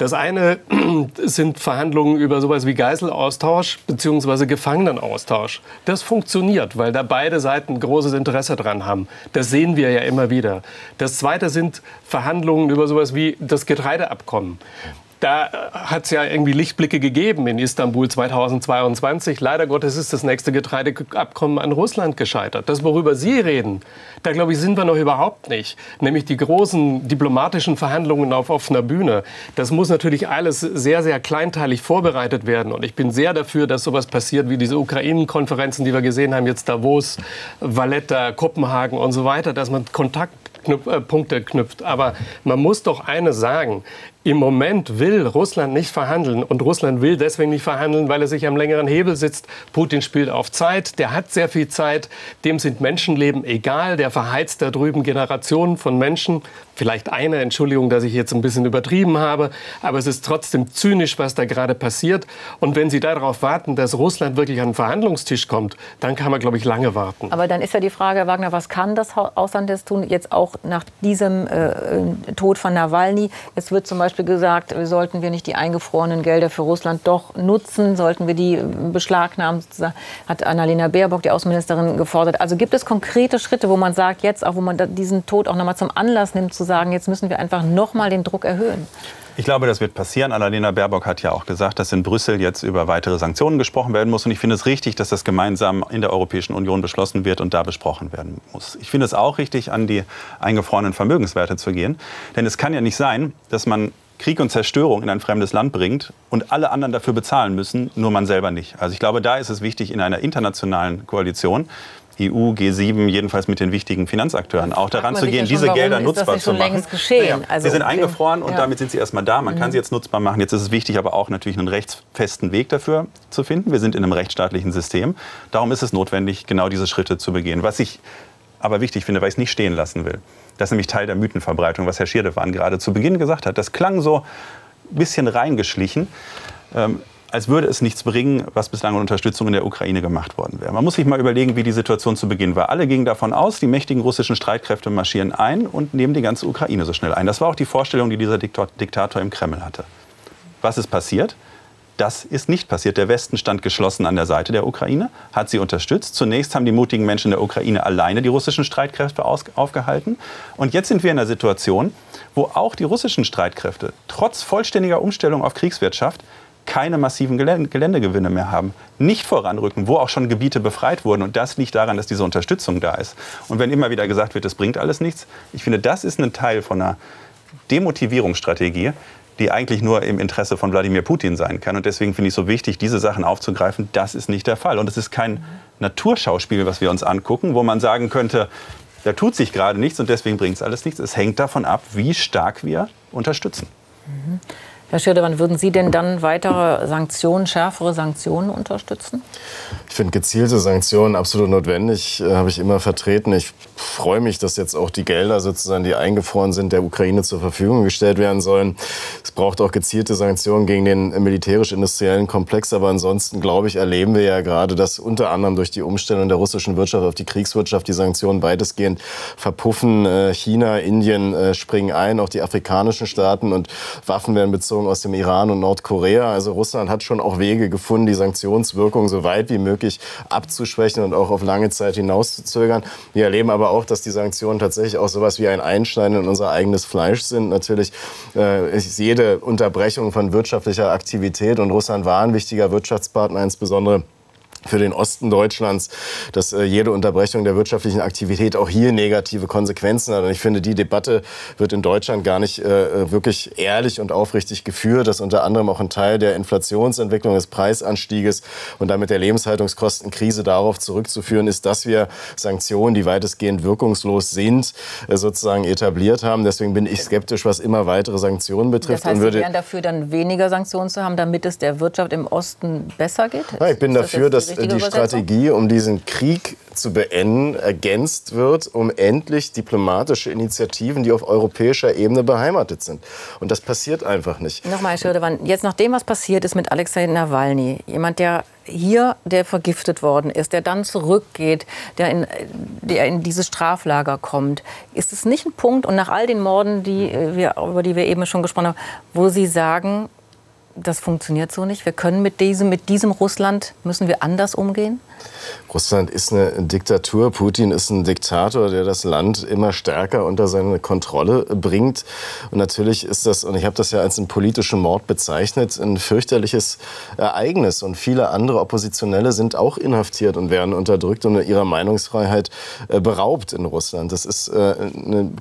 Das eine [clears throat] sind Verhandlungen über sowas wie Geiselaustausch bzw. Gefangenenaustausch. Das funktioniert, weil da beide Seiten großes Interesse dran haben. Das sehen wir ja immer wieder. Das zweite sind Verhandlungen über sowas wie das Getreideabkommen. Da äh, hat es ja irgendwie Lichtblicke gegeben in Istanbul 2022. Leider Gottes ist das nächste Getreideabkommen an Russland gescheitert. Das, worüber Sie reden, da glaube ich, sind wir noch überhaupt nicht. Nämlich die großen diplomatischen Verhandlungen auf offener Bühne. Das muss natürlich alles sehr, sehr kleinteilig vorbereitet werden. Und ich bin sehr dafür, dass sowas passiert wie diese Ukraine-Konferenzen, die wir gesehen haben, jetzt Davos, Valletta, Kopenhagen und so weiter, dass man Kontaktpunkte knüpft. Aber man muss doch eines sagen. Im Moment will Russland nicht verhandeln und Russland will deswegen nicht verhandeln, weil er sich am längeren Hebel sitzt. Putin spielt auf Zeit, der hat sehr viel Zeit, dem sind Menschenleben egal, der verheizt da drüben Generationen von Menschen. Vielleicht eine, Entschuldigung, dass ich jetzt ein bisschen übertrieben habe, aber es ist trotzdem zynisch, was da gerade passiert. Und wenn Sie darauf warten, dass Russland wirklich an den Verhandlungstisch kommt, dann kann man, glaube ich, lange warten. Aber dann ist ja die Frage, Herr Wagner, was kann das Ausland jetzt tun, jetzt auch nach diesem äh, Tod von Nawalny? Es wird zum Beispiel Beispiel gesagt, sollten wir nicht die eingefrorenen Gelder für Russland doch nutzen, sollten wir die beschlagnahmen, hat Annalena Baerbock, die Außenministerin, gefordert. Also gibt es konkrete Schritte, wo man sagt, jetzt auch, wo man diesen Tod auch nochmal zum Anlass nimmt, zu sagen, jetzt müssen wir einfach nochmal den Druck erhöhen? Ich glaube, das wird passieren. Annalena Baerbock hat ja auch gesagt, dass in Brüssel jetzt über weitere Sanktionen gesprochen werden muss. Und ich finde es richtig, dass das gemeinsam in der Europäischen Union beschlossen wird und da besprochen werden muss. Ich finde es auch richtig, an die eingefrorenen Vermögenswerte zu gehen. Denn es kann ja nicht sein, dass man Krieg und Zerstörung in ein fremdes Land bringt und alle anderen dafür bezahlen müssen, nur man selber nicht. Also ich glaube, da ist es wichtig, in einer internationalen Koalition EU, G7, jedenfalls mit den wichtigen Finanzakteuren auch daran zu gehen, diese Gelder nutzbar zu machen. Naja, also, sie sind eingefroren und ja. damit sind sie erstmal da. Man mhm. kann sie jetzt nutzbar machen. Jetzt ist es wichtig, aber auch natürlich einen rechtsfesten Weg dafür zu finden. Wir sind in einem rechtsstaatlichen System. Darum ist es notwendig, genau diese Schritte zu begehen. Was ich aber wichtig finde, weil ich es nicht stehen lassen will. Das ist nämlich Teil der Mythenverbreitung, was Herr Schirdewan gerade zu Beginn gesagt hat. Das klang so ein bisschen reingeschlichen. Ähm, als würde es nichts bringen, was bislang an Unterstützung in der Ukraine gemacht worden wäre. Man muss sich mal überlegen, wie die Situation zu Beginn war. Alle gingen davon aus, die mächtigen russischen Streitkräfte marschieren ein und nehmen die ganze Ukraine so schnell ein. Das war auch die Vorstellung, die dieser Diktator im Kreml hatte. Was ist passiert? Das ist nicht passiert. Der Westen stand geschlossen an der Seite der Ukraine, hat sie unterstützt. Zunächst haben die mutigen Menschen der Ukraine alleine die russischen Streitkräfte aufgehalten. Und jetzt sind wir in einer Situation, wo auch die russischen Streitkräfte trotz vollständiger Umstellung auf Kriegswirtschaft keine massiven Geländegewinne mehr haben, nicht voranrücken, wo auch schon Gebiete befreit wurden. Und das liegt daran, dass diese Unterstützung da ist. Und wenn immer wieder gesagt wird, das bringt alles nichts, ich finde, das ist ein Teil von einer Demotivierungsstrategie, die eigentlich nur im Interesse von Wladimir Putin sein kann. Und deswegen finde ich es so wichtig, diese Sachen aufzugreifen. Das ist nicht der Fall. Und es ist kein Naturschauspiel, was wir uns angucken, wo man sagen könnte, da tut sich gerade nichts und deswegen bringt es alles nichts. Es hängt davon ab, wie stark wir unterstützen. Mhm. Herr Schirdewan, würden Sie denn dann weitere Sanktionen, schärfere Sanktionen unterstützen? Ich finde gezielte Sanktionen absolut notwendig, äh, habe ich immer vertreten. Ich freue mich, dass jetzt auch die Gelder sozusagen, die eingefroren sind, der Ukraine zur Verfügung gestellt werden sollen. Es braucht auch gezielte Sanktionen gegen den militärisch-industriellen Komplex. Aber ansonsten, glaube ich, erleben wir ja gerade, dass unter anderem durch die Umstellung der russischen Wirtschaft auf die Kriegswirtschaft die Sanktionen weitestgehend verpuffen. Äh, China, Indien äh, springen ein, auch die afrikanischen Staaten und Waffen werden bezogen Sanktionen aus dem Iran und Nordkorea. Also Russland hat schon auch Wege gefunden, die Sanktionswirkung so weit wie möglich abzuschwächen und auch auf lange Zeit hinauszuzögern. Wir erleben aber auch, dass die Sanktionen tatsächlich auch sowas wie ein Einschneiden in unser eigenes Fleisch sind. Natürlich äh, ist jede Unterbrechung von wirtschaftlicher Aktivität und Russland war ein wichtiger Wirtschaftspartner, insbesondere für den Osten Deutschlands, dass äh, jede Unterbrechung der wirtschaftlichen Aktivität auch hier negative Konsequenzen hat. Und ich finde, die Debatte wird in Deutschland gar nicht äh, wirklich ehrlich und aufrichtig geführt, dass unter anderem auch ein Teil der Inflationsentwicklung, des Preisanstieges und damit der Lebenshaltungskostenkrise darauf zurückzuführen ist, dass wir Sanktionen, die weitestgehend wirkungslos sind, äh, sozusagen etabliert haben. Deswegen bin ich skeptisch, was immer weitere Sanktionen betrifft. Das heißt, und Sie wären dafür, dann weniger Sanktionen zu haben, damit es der Wirtschaft im Osten besser geht? Ja, ich bin dafür, dass die Strategie, um diesen Krieg zu beenden, ergänzt wird, um endlich diplomatische Initiativen, die auf europäischer Ebene beheimatet sind. Und das passiert einfach nicht. Nochmal, Herr Schirdewan, jetzt nach dem, was passiert ist mit Alexei Nawalny, jemand, der hier, der vergiftet worden ist, der dann zurückgeht, der in, der in dieses Straflager kommt, ist es nicht ein Punkt, und nach all den Morden, die wir, über die wir eben schon gesprochen haben, wo Sie sagen, das funktioniert so nicht. Wir können mit diesem, mit diesem Russland, müssen wir anders umgehen? Russland ist eine Diktatur. Putin ist ein Diktator, der das Land immer stärker unter seine Kontrolle bringt. Und natürlich ist das, und ich habe das ja als einen politischen Mord bezeichnet, ein fürchterliches Ereignis. Und viele andere Oppositionelle sind auch inhaftiert und werden unterdrückt und ihrer Meinungsfreiheit äh, beraubt in Russland. Das ist äh,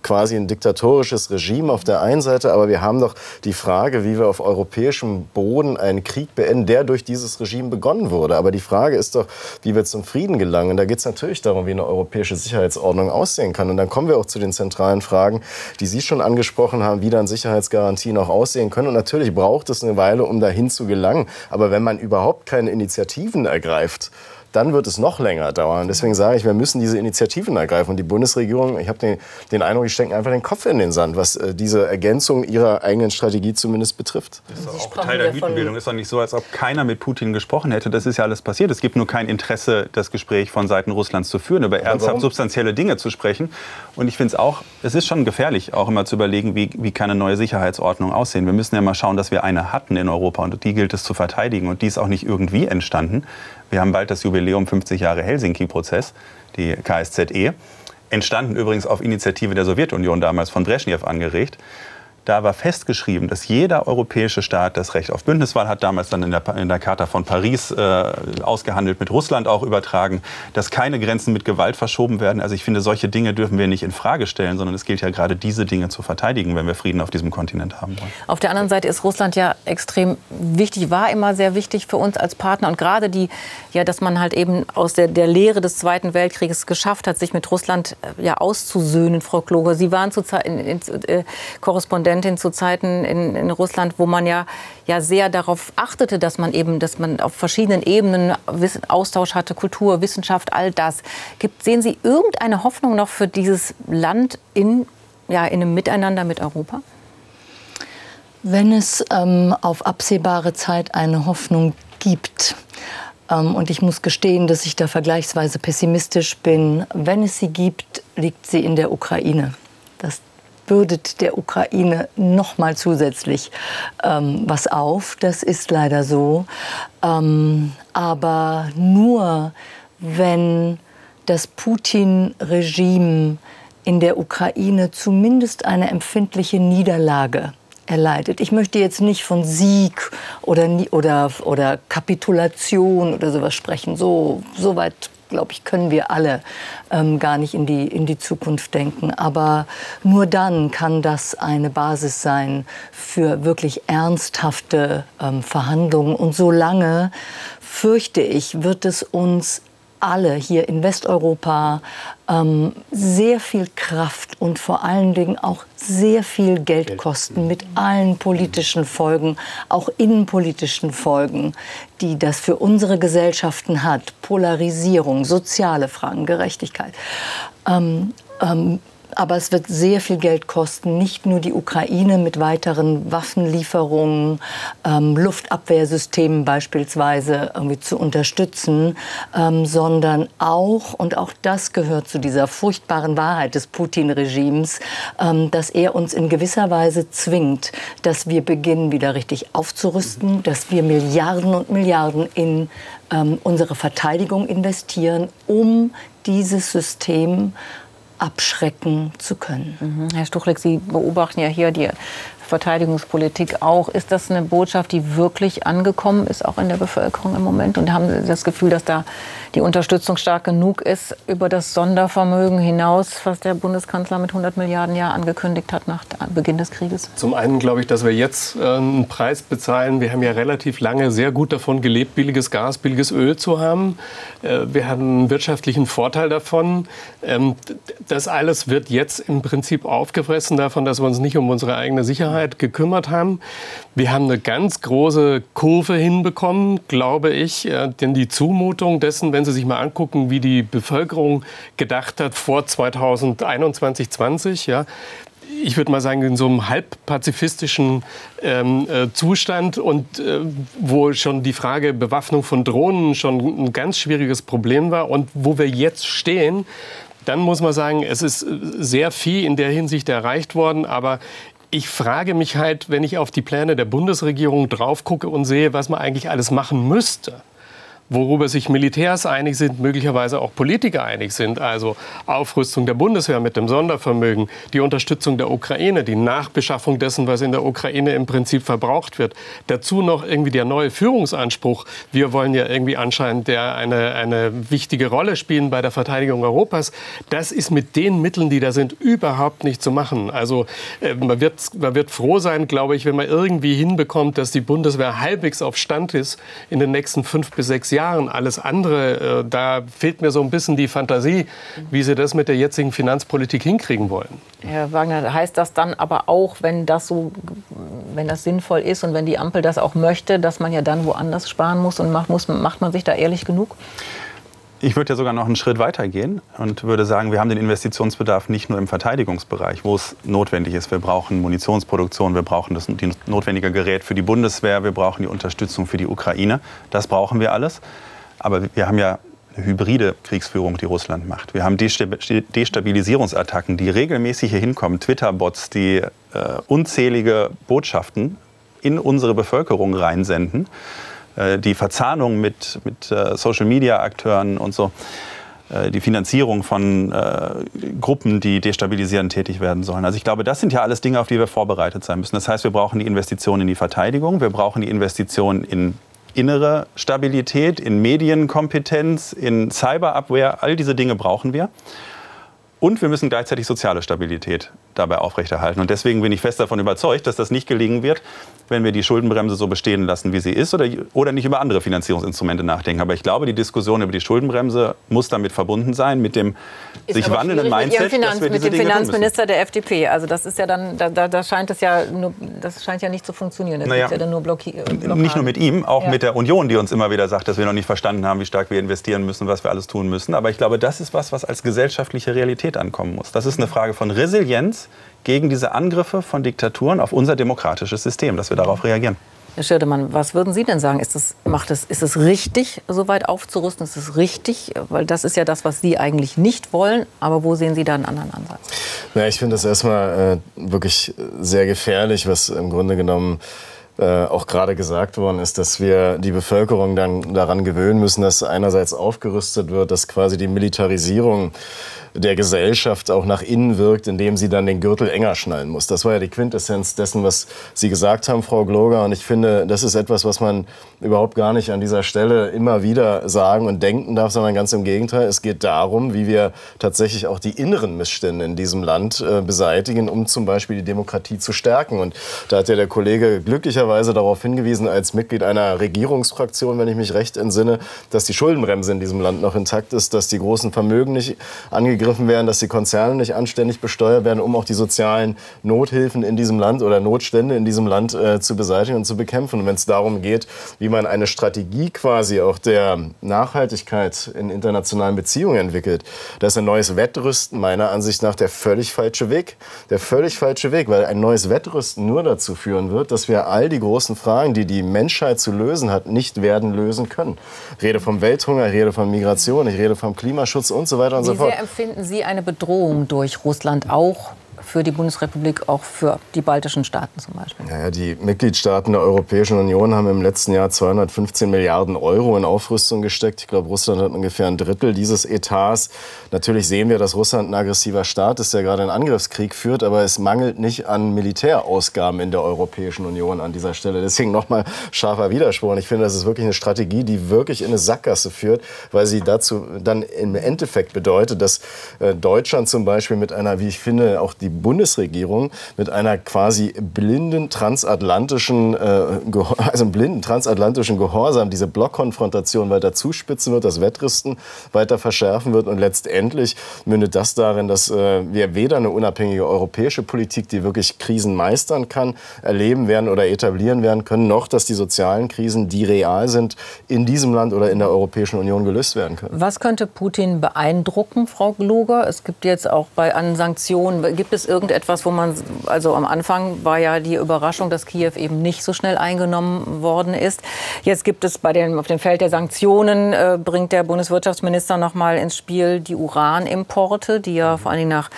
quasi ein diktatorisches Regime auf der einen Seite, aber wir haben doch die Frage, wie wir auf europäischem Boden einen Krieg beenden, der durch dieses Regime begonnen wurde. Aber die Frage ist doch, wie wir zum Frieden gelangen. Da geht es natürlich darum, wie eine europäische Sicherheitsordnung aussehen kann. Und dann kommen wir auch zu den zentralen Fragen, die Sie schon angesprochen haben, wie dann Sicherheitsgarantien auch aussehen können. Und natürlich braucht es eine Weile, um dahin zu gelangen. Aber wenn man überhaupt keine Initiativen ergreift, dann wird es noch länger dauern. Deswegen sage ich, wir müssen diese Initiativen ergreifen. Und die Bundesregierung, ich habe den, den Eindruck, die stecken einfach den Kopf in den Sand, was äh, diese Ergänzung ihrer eigenen Strategie zumindest betrifft. Das ist auch Teil der Mythenbildung. Es ist doch nicht so, als ob keiner mit Putin gesprochen hätte. Das ist ja alles passiert. Es gibt nur kein Interesse, das Gespräch von Seiten Russlands zu führen, über ernsthaft substanzielle Dinge zu sprechen. Und ich finde es auch, es ist schon gefährlich, auch immer zu überlegen, wie, wie kann eine neue Sicherheitsordnung aussehen. Wir müssen ja mal schauen, dass wir eine hatten in Europa und die gilt es zu verteidigen. Und die ist auch nicht irgendwie entstanden. Wir haben bald das Jubiläum 50 Jahre Helsinki-Prozess, die KSZE. Entstanden übrigens auf Initiative der Sowjetunion damals von Brezhnev angeregt. Da war festgeschrieben, dass jeder europäische Staat das Recht auf Bündniswahl hat, damals dann in der, in der Charta von Paris äh, ausgehandelt, mit Russland auch übertragen, dass keine Grenzen mit Gewalt verschoben werden. Also ich finde, solche Dinge dürfen wir nicht in Frage stellen, sondern es gilt ja gerade diese Dinge zu verteidigen, wenn wir Frieden auf diesem Kontinent haben wollen. Auf der anderen Seite ist Russland ja extrem wichtig, war immer sehr wichtig für uns als Partner und gerade die, ja, dass man halt eben aus der, der Lehre des Zweiten Weltkrieges geschafft hat, sich mit Russland äh, ja auszusöhnen, Frau Kloger. Sie waren zu in, in, äh, Korrespondent Präsidentin zu Zeiten in, in, Russland, wo man ja, ja sehr darauf achtete, dass man eben, dass man auf verschiedenen Ebenen Austausch hatte, Kultur, Wissenschaft, all das. Gibt, sehen Sie irgendeine Hoffnung noch für dieses Land in, ja, in einem Miteinander mit Europa? Wenn es ähm, auf absehbare Zeit eine Hoffnung gibt, ähm, und ich muss gestehen, dass ich da vergleichsweise pessimistisch bin, wenn es sie gibt, liegt sie in der Ukraine. Das bürdet der Ukraine noch mal zusätzlich ähm, was auf. Das ist leider so. Ähm, aber nur wenn das Putin-Regime in der Ukraine zumindest eine empfindliche Niederlage erleidet. Ich möchte jetzt nicht von Sieg oder, oder, oder Kapitulation oder sowas sprechen. So, so weit, glaube ich, können wir alle ähm, gar nicht in die, in die Zukunft denken. Aber nur dann kann das eine Basis sein für wirklich ernsthafte ähm, Verhandlungen. Und solange, fürchte ich, wird es uns alle hier in Westeuropa ähm, sehr viel Kraft und vor allen Dingen auch sehr viel Geld kosten mit allen politischen Folgen, auch innenpolitischen Folgen, die das für unsere Gesellschaften hat. Polarisierung, soziale Fragen, Gerechtigkeit. Ähm, ähm, aber es wird sehr viel Geld kosten, nicht nur die Ukraine mit weiteren Waffenlieferungen, ähm, Luftabwehrsystemen beispielsweise irgendwie zu unterstützen, ähm, sondern auch, und auch das gehört zu dieser furchtbaren Wahrheit des Putin-Regimes, ähm, dass er uns in gewisser Weise zwingt, dass wir beginnen, wieder richtig aufzurüsten, dass wir Milliarden und Milliarden in ähm, unsere Verteidigung investieren, um dieses System abschrecken zu können. Mhm. Herr Stuchlik, Sie beobachten ja hier die Verteidigungspolitik auch. Ist das eine Botschaft, die wirklich angekommen ist, auch in der Bevölkerung im Moment? Und haben Sie das Gefühl, dass da die Unterstützung stark genug ist über das Sondervermögen hinaus, was der Bundeskanzler mit 100 Milliarden Jahr angekündigt hat nach Beginn des Krieges? Zum einen glaube ich, dass wir jetzt äh, einen Preis bezahlen. Wir haben ja relativ lange sehr gut davon gelebt, billiges Gas, billiges Öl zu haben. Äh, wir haben einen wirtschaftlichen Vorteil davon. Ähm, das alles wird jetzt im Prinzip aufgefressen davon, dass wir uns nicht um unsere eigene Sicherheit gekümmert haben. Wir haben eine ganz große Kurve hinbekommen, glaube ich, äh, denn die Zumutung dessen, wenn Sie sich mal angucken, wie die Bevölkerung gedacht hat vor 2021, 20, ja, ich würde mal sagen, in so einem halb pazifistischen ähm, äh, Zustand und äh, wo schon die Frage Bewaffnung von Drohnen schon ein ganz schwieriges Problem war und wo wir jetzt stehen, dann muss man sagen, es ist sehr viel in der Hinsicht erreicht worden, aber ich frage mich halt, wenn ich auf die Pläne der Bundesregierung drauf gucke und sehe, was man eigentlich alles machen müsste worüber sich Militärs einig sind, möglicherweise auch Politiker einig sind. Also Aufrüstung der Bundeswehr mit dem Sondervermögen, die Unterstützung der Ukraine, die Nachbeschaffung dessen, was in der Ukraine im Prinzip verbraucht wird. Dazu noch irgendwie der neue Führungsanspruch. Wir wollen ja irgendwie anscheinend der eine, eine wichtige Rolle spielen bei der Verteidigung Europas. Das ist mit den Mitteln, die da sind, überhaupt nicht zu machen. Also äh, man, wird, man wird froh sein, glaube ich, wenn man irgendwie hinbekommt, dass die Bundeswehr halbwegs auf Stand ist in den nächsten fünf bis sechs Jahren. Jahren. Alles andere, äh, da fehlt mir so ein bisschen die Fantasie, wie Sie das mit der jetzigen Finanzpolitik hinkriegen wollen. Herr Wagner, heißt das dann aber auch, wenn das so, wenn das sinnvoll ist und wenn die Ampel das auch möchte, dass man ja dann woanders sparen muss und macht, muss, macht man sich da ehrlich genug? Ich würde ja sogar noch einen Schritt weiter gehen und würde sagen, wir haben den Investitionsbedarf nicht nur im Verteidigungsbereich, wo es notwendig ist. Wir brauchen Munitionsproduktion, wir brauchen das notwendige Gerät für die Bundeswehr, wir brauchen die Unterstützung für die Ukraine. Das brauchen wir alles. Aber wir haben ja eine hybride Kriegsführung, die Russland macht. Wir haben Destabilisierungsattacken, die regelmäßig hier hinkommen, Twitter-Bots, die äh, unzählige Botschaften in unsere Bevölkerung reinsenden. Äh, die Verzahnung mit, mit äh, Social-Media-Akteuren und so, äh, die Finanzierung von Gruppen, die destabilisierend tätig werden sollen. Also ich glaube, das sind ja alles Dinge, auf die wir vorbereitet sein müssen. Das heißt, wir brauchen die Investition in die Verteidigung, wir brauchen die Investition in innere Stabilität, in Medienkompetenz, in Cyberabwehr. All diese Dinge brauchen wir. Und wir müssen gleichzeitig soziale Stabilität dabei aufrechterhalten. Und deswegen bin ich fest davon überzeugt, dass das nicht gelingen wird, wenn wir die Schuldenbremse so bestehen lassen, wie sie ist, oder, oder nicht über andere Finanzierungsinstrumente nachdenken. Aber ich glaube, die Diskussion über die Schuldenbremse muss damit verbunden sein, mit dem ist sich wandelnden Mindset, mit, Finanz, mit dem Dinge Finanzminister der FDP. Also das ist ja dann, da, da scheint es ja, nur, das scheint ja nicht zu funktionieren. Das naja, ja dann nur Blocki Nicht nur mit ihm, auch ja. mit der Union, die uns immer wieder sagt, dass wir noch nicht verstanden haben, wie stark wir investieren müssen, was wir alles tun müssen. Aber ich glaube, das ist was, was als gesellschaftliche Realität ankommen muss. Das ist eine Frage von Resilienz gegen diese Angriffe von Diktaturen auf unser demokratisches System, dass wir darauf reagieren. Herr Schirdemann, was würden Sie denn sagen? Ist es, macht es, ist es richtig, so weit aufzurüsten? Ist es richtig? Weil das ist ja das, was Sie eigentlich nicht wollen. Aber wo sehen Sie da einen anderen Ansatz? Na, ich finde das erstmal äh, wirklich sehr gefährlich, was im Grunde genommen äh, auch gerade gesagt worden ist, dass wir die Bevölkerung dann daran gewöhnen müssen, dass einerseits aufgerüstet wird, dass quasi die Militarisierung der Gesellschaft auch nach innen wirkt, indem sie dann den Gürtel enger schnallen muss. Das war ja die Quintessenz dessen, was Sie gesagt haben, Frau Gloger. Und ich finde, das ist etwas, was man überhaupt gar nicht an dieser Stelle immer wieder sagen und denken darf, sondern ganz im Gegenteil. Es geht darum, wie wir tatsächlich auch die inneren Missstände in diesem Land äh, beseitigen, um zum Beispiel die Demokratie zu stärken. Und da hat ja der Kollege glücklicherweise darauf hingewiesen, als Mitglied einer Regierungsfraktion, wenn ich mich recht entsinne, dass die Schuldenbremse in diesem Land noch intakt ist, dass die großen Vermögen nicht angegriffen angegriffen werden, dass die Konzerne nicht anständig besteuert werden, um auch die sozialen Nothilfen in diesem Land oder Notstände in diesem Land äh, zu beseitigen und zu bekämpfen. Und wenn es darum geht, wie man eine Strategie quasi auch der Nachhaltigkeit in internationalen Beziehungen entwickelt, da ist ein neues Wettrüsten meiner Ansicht nach der völlig falsche Weg. Der völlig falsche Weg, weil ein neues Wettrüsten nur dazu führen wird, dass wir all die großen Fragen, die die Menschheit zu lösen hat, nicht werden lösen können. Ich rede vom Welthunger, ich rede von Migration, ich rede vom Klimaschutz und so weiter und Wie so fort finden Sie eine Bedrohung durch Russland auch für die Bundesrepublik, auch für die baltischen Staaten zum Beispiel? Ja, die Mitgliedstaaten der Europäischen Union haben im letzten Jahr 215 Milliarden Euro in Aufrüstung gesteckt. Ich glaube, Russland hat ungefähr ein Drittel dieses Etats. Natürlich sehen wir, dass Russland ein aggressiver Staat ist, der gerade einen Angriffskrieg führt, aber es mangelt nicht an Militärausgaben in der Europäischen Union an dieser Stelle. Deswegen nochmal scharfer Widerspruch. Und ich finde, das ist wirklich eine Strategie, die wirklich in eine Sackgasse führt, weil sie dazu dann im Endeffekt bedeutet, dass äh, Deutschland zum Beispiel mit einer, wie ich finde, auch die Bundesregierung mit einer quasi blinden transatlantischen, äh, [laughs] also blinden transatlantischen Gehorsam diese Blockkonfrontation weiter zuspitzen wird, das Wettrüsten weiter verschärfen wird und letztendlich mündet das darin, dass äh, wir weder eine unabhängige europäische Politik, die wirklich Krisen meistern kann, erleben werden oder etablieren werden können, noch dass die sozialen Krisen, die real sind, in diesem Land oder in der Europäischen Union gelöst werden können. Was könnte Putin beeindrucken, Frau Gloger? Es gibt jetzt auch bei an Sanktionen, gibt es irgendetwas, wo man, also am Anfang war ja die Überraschung, dass Kiew eben nicht so schnell eingenommen worden ist. Jetzt gibt es bei dem, auf dem Feld der Sanktionen, äh, bringt der Bundeswirtschaftsminister noch mal ins Spiel die Uranimporte, die ja vor allen Dingen nach,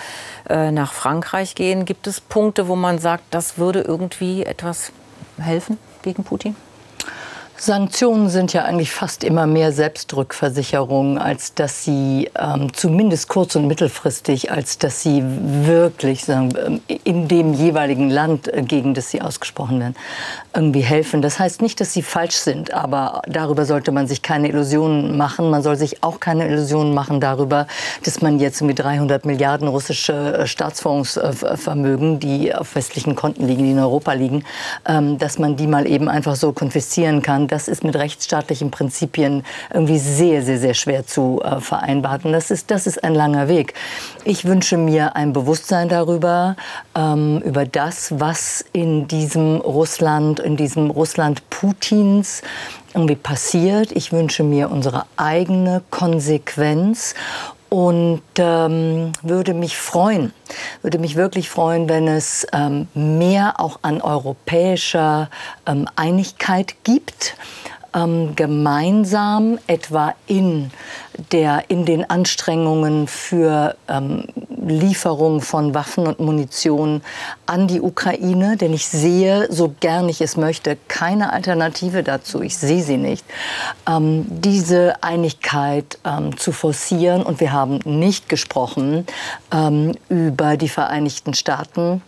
äh, nach Frankreich gehen. Gibt es Punkte, wo man sagt, das würde irgendwie etwas helfen gegen Putin? Sanktionen sind ja eigentlich fast immer mehr Selbstrückversicherung, als dass sie ähm, zumindest kurz- und mittelfristig, als dass sie wirklich sagen, in dem jeweiligen Land, äh, gegen das sie ausgesprochen werden, irgendwie helfen. Das heißt nicht, dass sie falsch sind, aber darüber sollte man sich keine Illusionen machen. Man soll sich auch keine Illusionen machen darüber, dass man jetzt mit 300 Milliarden russische äh, Staatsfondsvermögen, die auf westlichen Konten liegen, die in Europa liegen, ähm, dass man die mal eben einfach so konfiszieren kann das ist mit rechtsstaatlichen Prinzipien irgendwie sehr, sehr, sehr schwer zu äh, vereinbaren. Das ist, das ist ein langer Weg. Ich wünsche mir ein Bewusstsein darüber, ähm, über das, was in diesem Russland, in diesem Russland Putins irgendwie passiert. Ich wünsche mir unsere eigene Konsequenz und ähm, würde mich freuen, würde mich wirklich freuen, wenn es ähm, mehr auch an europäischer ähm, Einigkeit gibt ähm, gemeinsam etwa in, der, in den Anstrengungen für ähm, Lieferung von Waffen und Munition an die Ukraine. Denn ich sehe, so gern ich es möchte, keine Alternative dazu. Ich sehe sie nicht. Ähm, diese Einigkeit ähm, zu forcieren. Und wir haben nicht gesprochen ähm, über die Vereinigten Staaten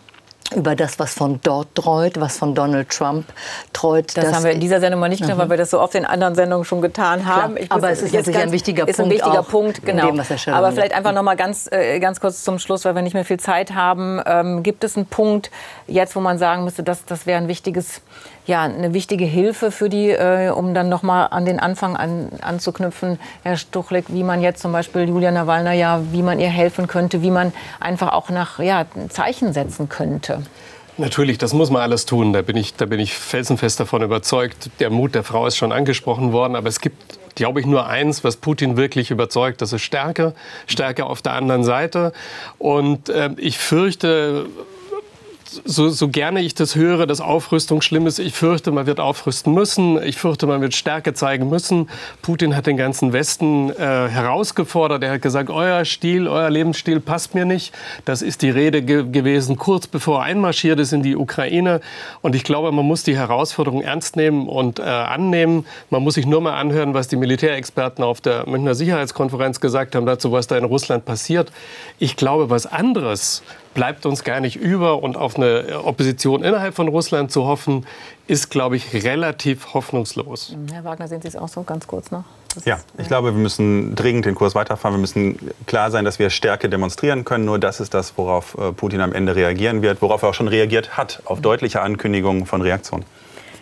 über das, was von dort treut, was von Donald Trump treut. Das, das haben wir in dieser Sendung mal nicht getan, mhm. weil wir das so oft in anderen Sendungen schon getan haben. aber es ist jetzt ganz, ein wichtiger ist Punkt. Ein wichtiger Punkt, genau. Dem, aber vielleicht einfach noch mal ganz, äh, ganz kurz zum Schluss, weil wir nicht mehr viel Zeit haben. Ähm, gibt es einen Punkt jetzt, wo man sagen müsste, dass das wäre ein wichtiges ja, eine wichtige Hilfe für die, äh, um dann nochmal an den Anfang an, anzuknüpfen, Herr Stuchlik, wie man jetzt zum Beispiel Julia Nawalna ja, wie man ihr helfen könnte, wie man einfach auch nach ja, Zeichen setzen könnte. Natürlich, das muss man alles tun. Da bin, ich, da bin ich felsenfest davon überzeugt. Der Mut der Frau ist schon angesprochen worden. Aber es gibt, glaube ich, nur eins, was Putin wirklich überzeugt. Das ist Stärke. Stärke auf der anderen Seite. Und äh, ich fürchte, so, so gerne ich das höre, dass Aufrüstung schlimm ist, ich fürchte, man wird aufrüsten müssen. Ich fürchte, man wird Stärke zeigen müssen. Putin hat den ganzen Westen äh, herausgefordert. Er hat gesagt, euer Stil, euer Lebensstil passt mir nicht. Das ist die Rede ge gewesen, kurz bevor er einmarschiert ist in die Ukraine. Und ich glaube, man muss die Herausforderung ernst nehmen und äh, annehmen. Man muss sich nur mal anhören, was die Militärexperten auf der Münchner Sicherheitskonferenz gesagt haben dazu, was da in Russland passiert. Ich glaube, was anderes bleibt uns gar nicht über. Und auf eine Opposition innerhalb von Russland zu hoffen, ist, glaube ich, relativ hoffnungslos. Herr Wagner, sehen Sie es auch so ganz kurz noch? Das ja, ich glaube, wir müssen dringend den Kurs weiterfahren. Wir müssen klar sein, dass wir Stärke demonstrieren können. Nur das ist das, worauf äh, Putin am Ende reagieren wird, worauf er auch schon reagiert hat, auf deutliche Ankündigungen von Reaktionen.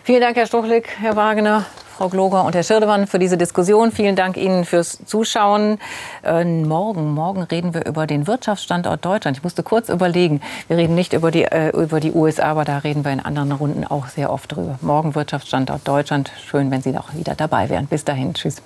Vielen Dank, Herr Stuchlik, Herr Wagner. Frau Gloger und Herr Schirdemann, für diese Diskussion. Vielen Dank Ihnen fürs Zuschauen. Äh, morgen, morgen reden wir über den Wirtschaftsstandort Deutschland. Ich musste kurz überlegen. Wir reden nicht über die, äh, über die USA, aber da reden wir in anderen Runden auch sehr oft drüber. Morgen Wirtschaftsstandort Deutschland. Schön, wenn Sie auch wieder dabei wären. Bis dahin. Tschüss.